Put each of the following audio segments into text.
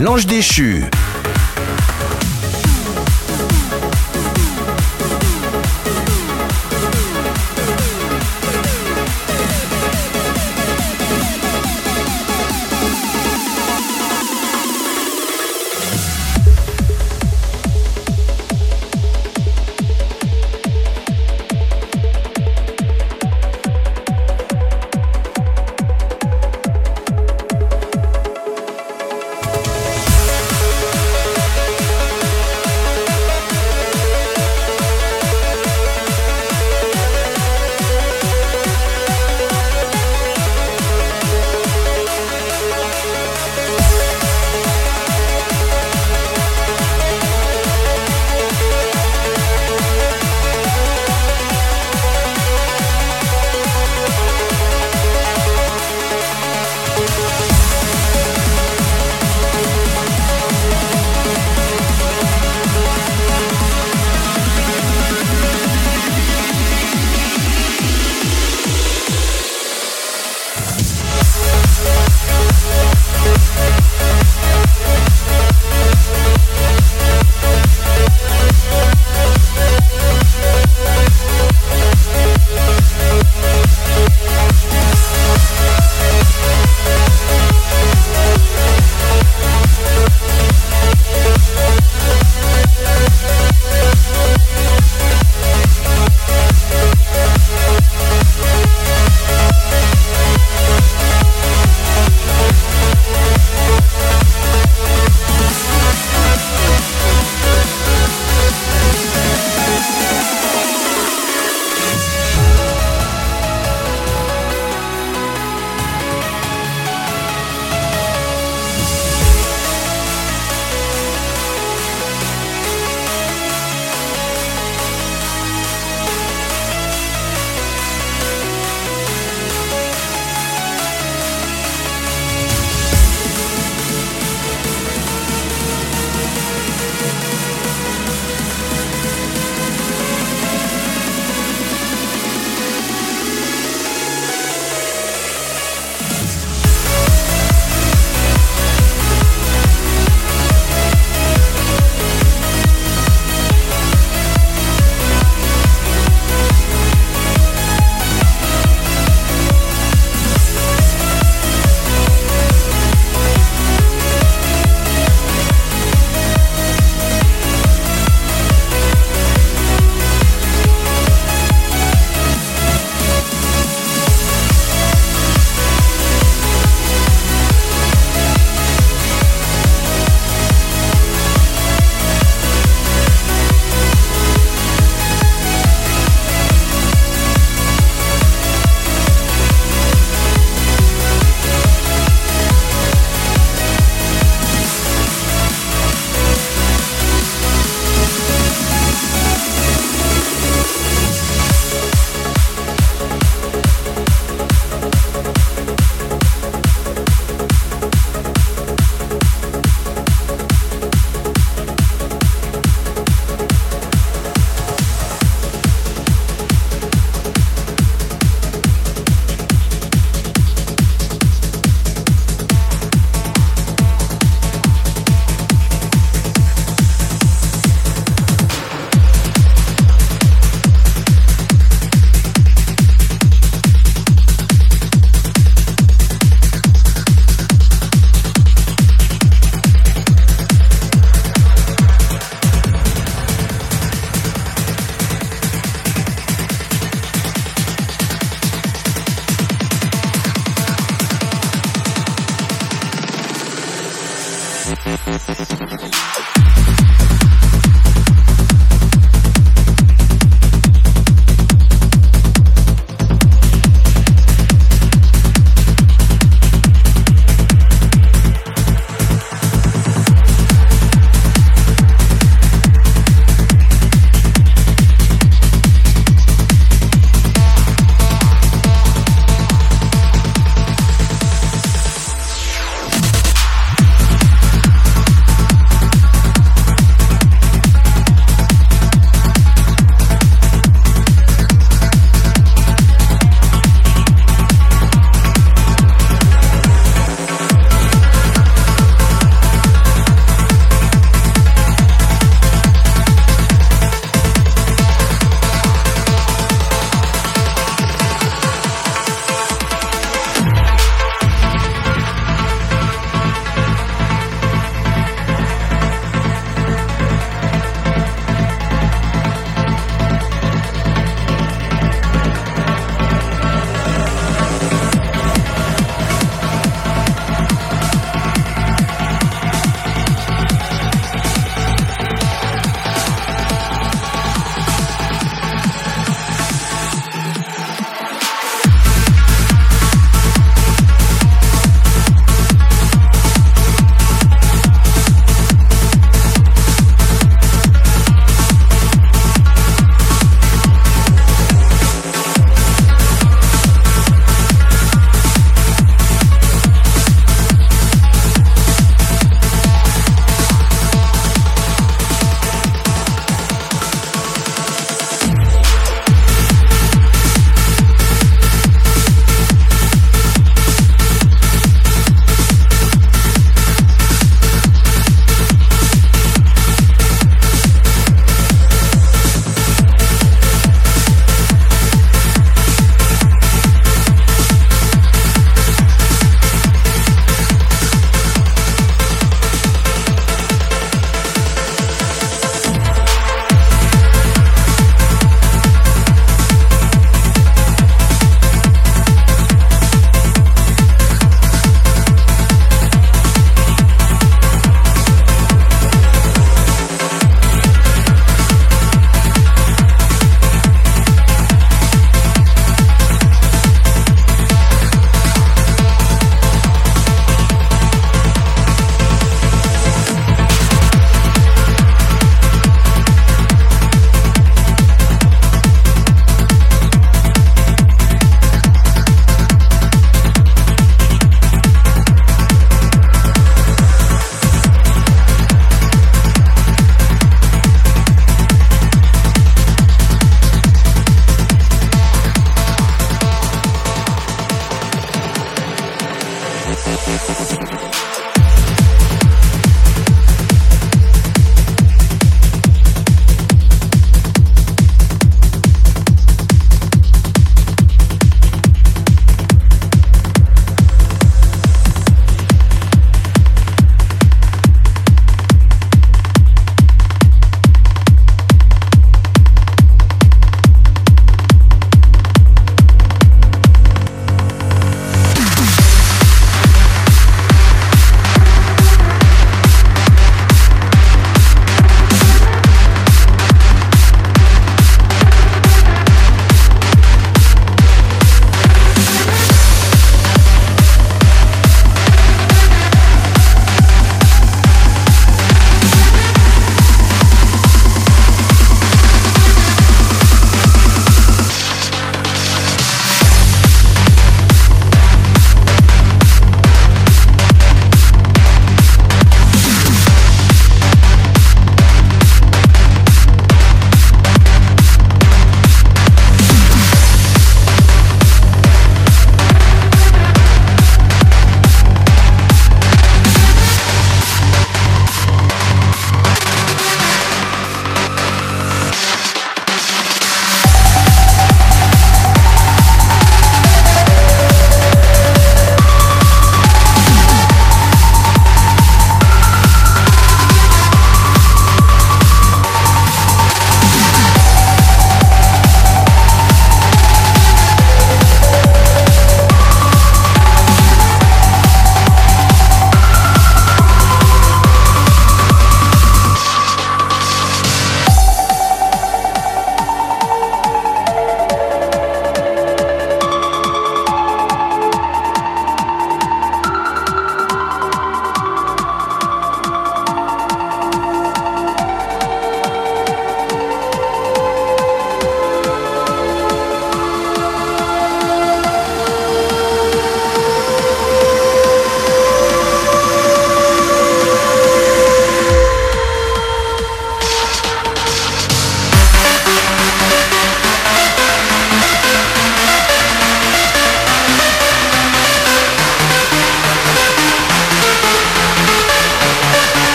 L'ange déchu.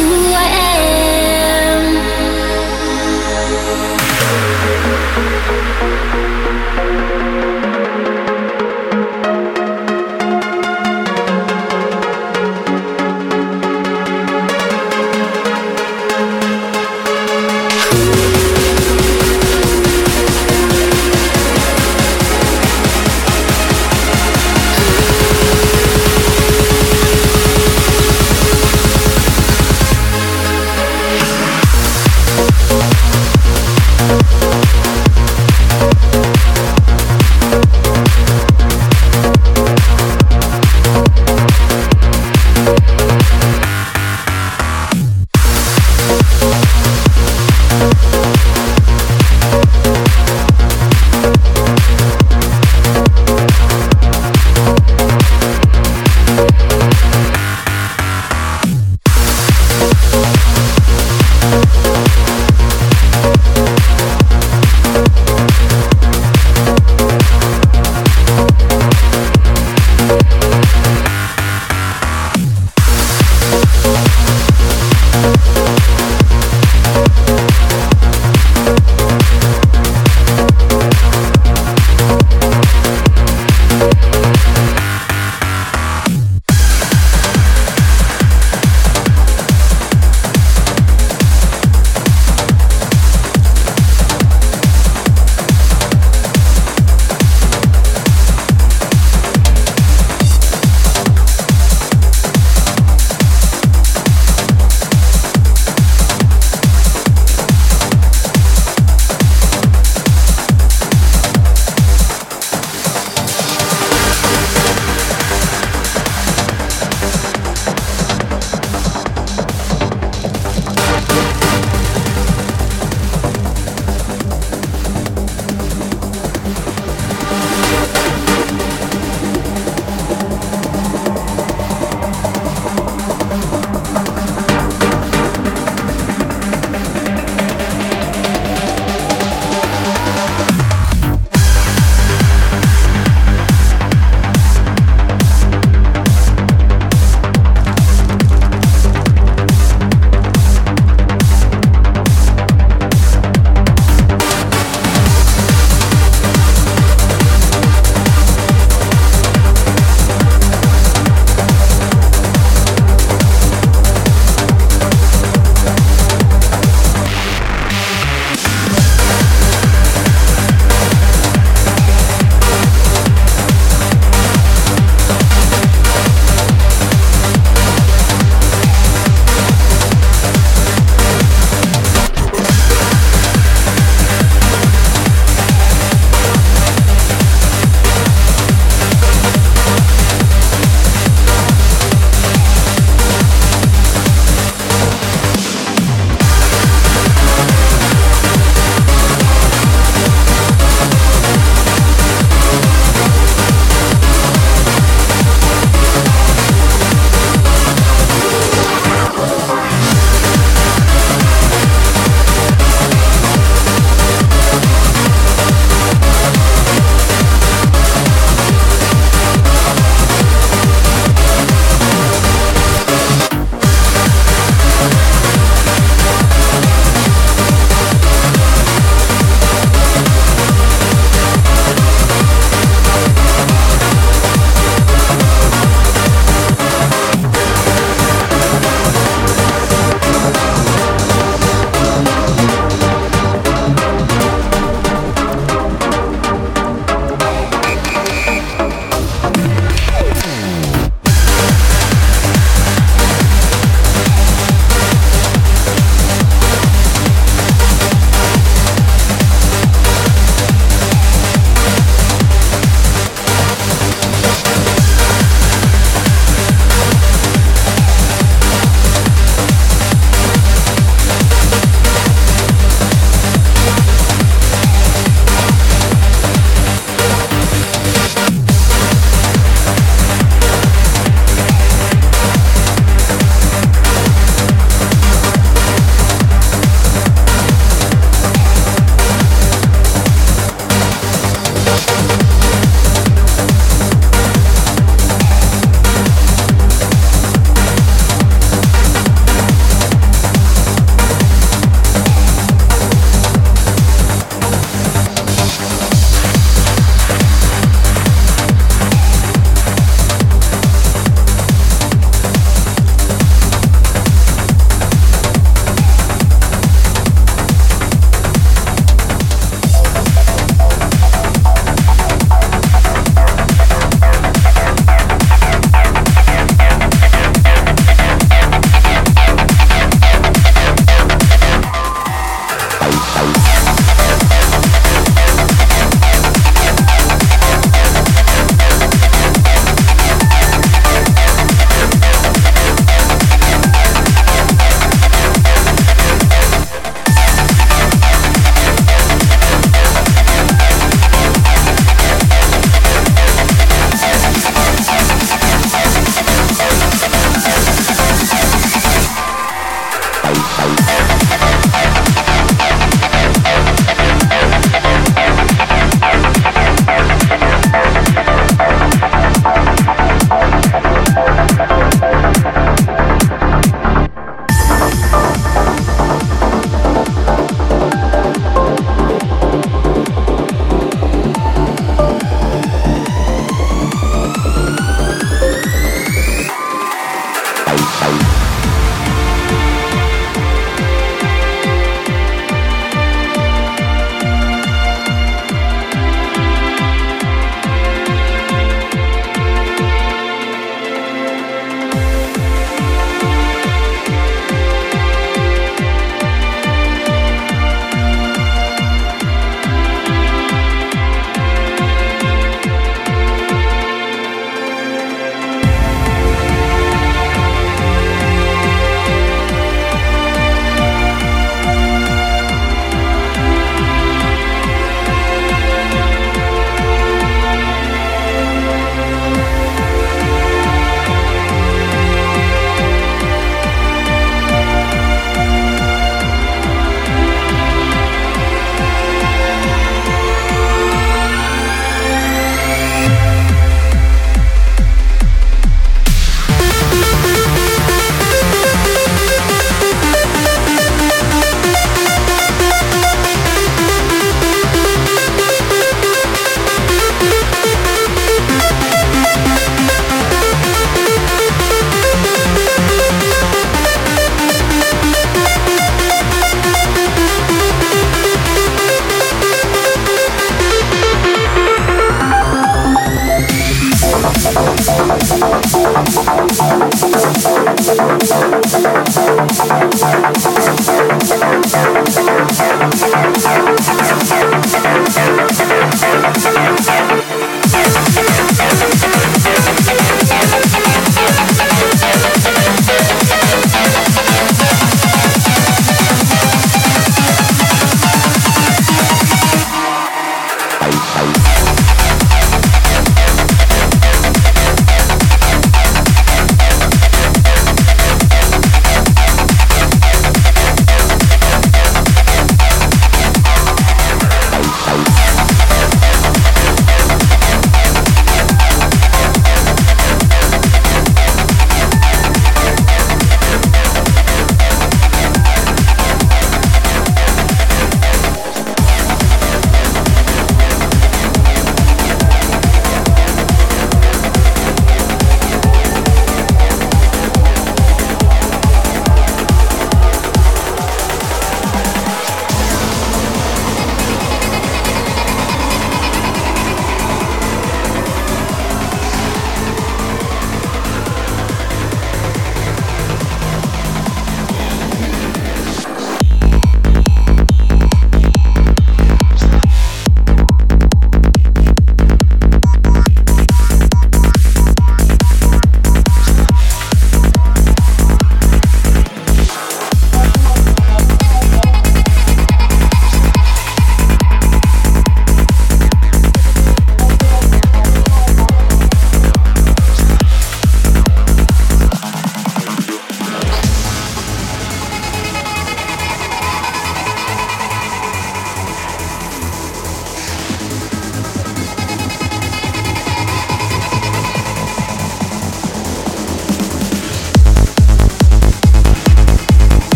who I am.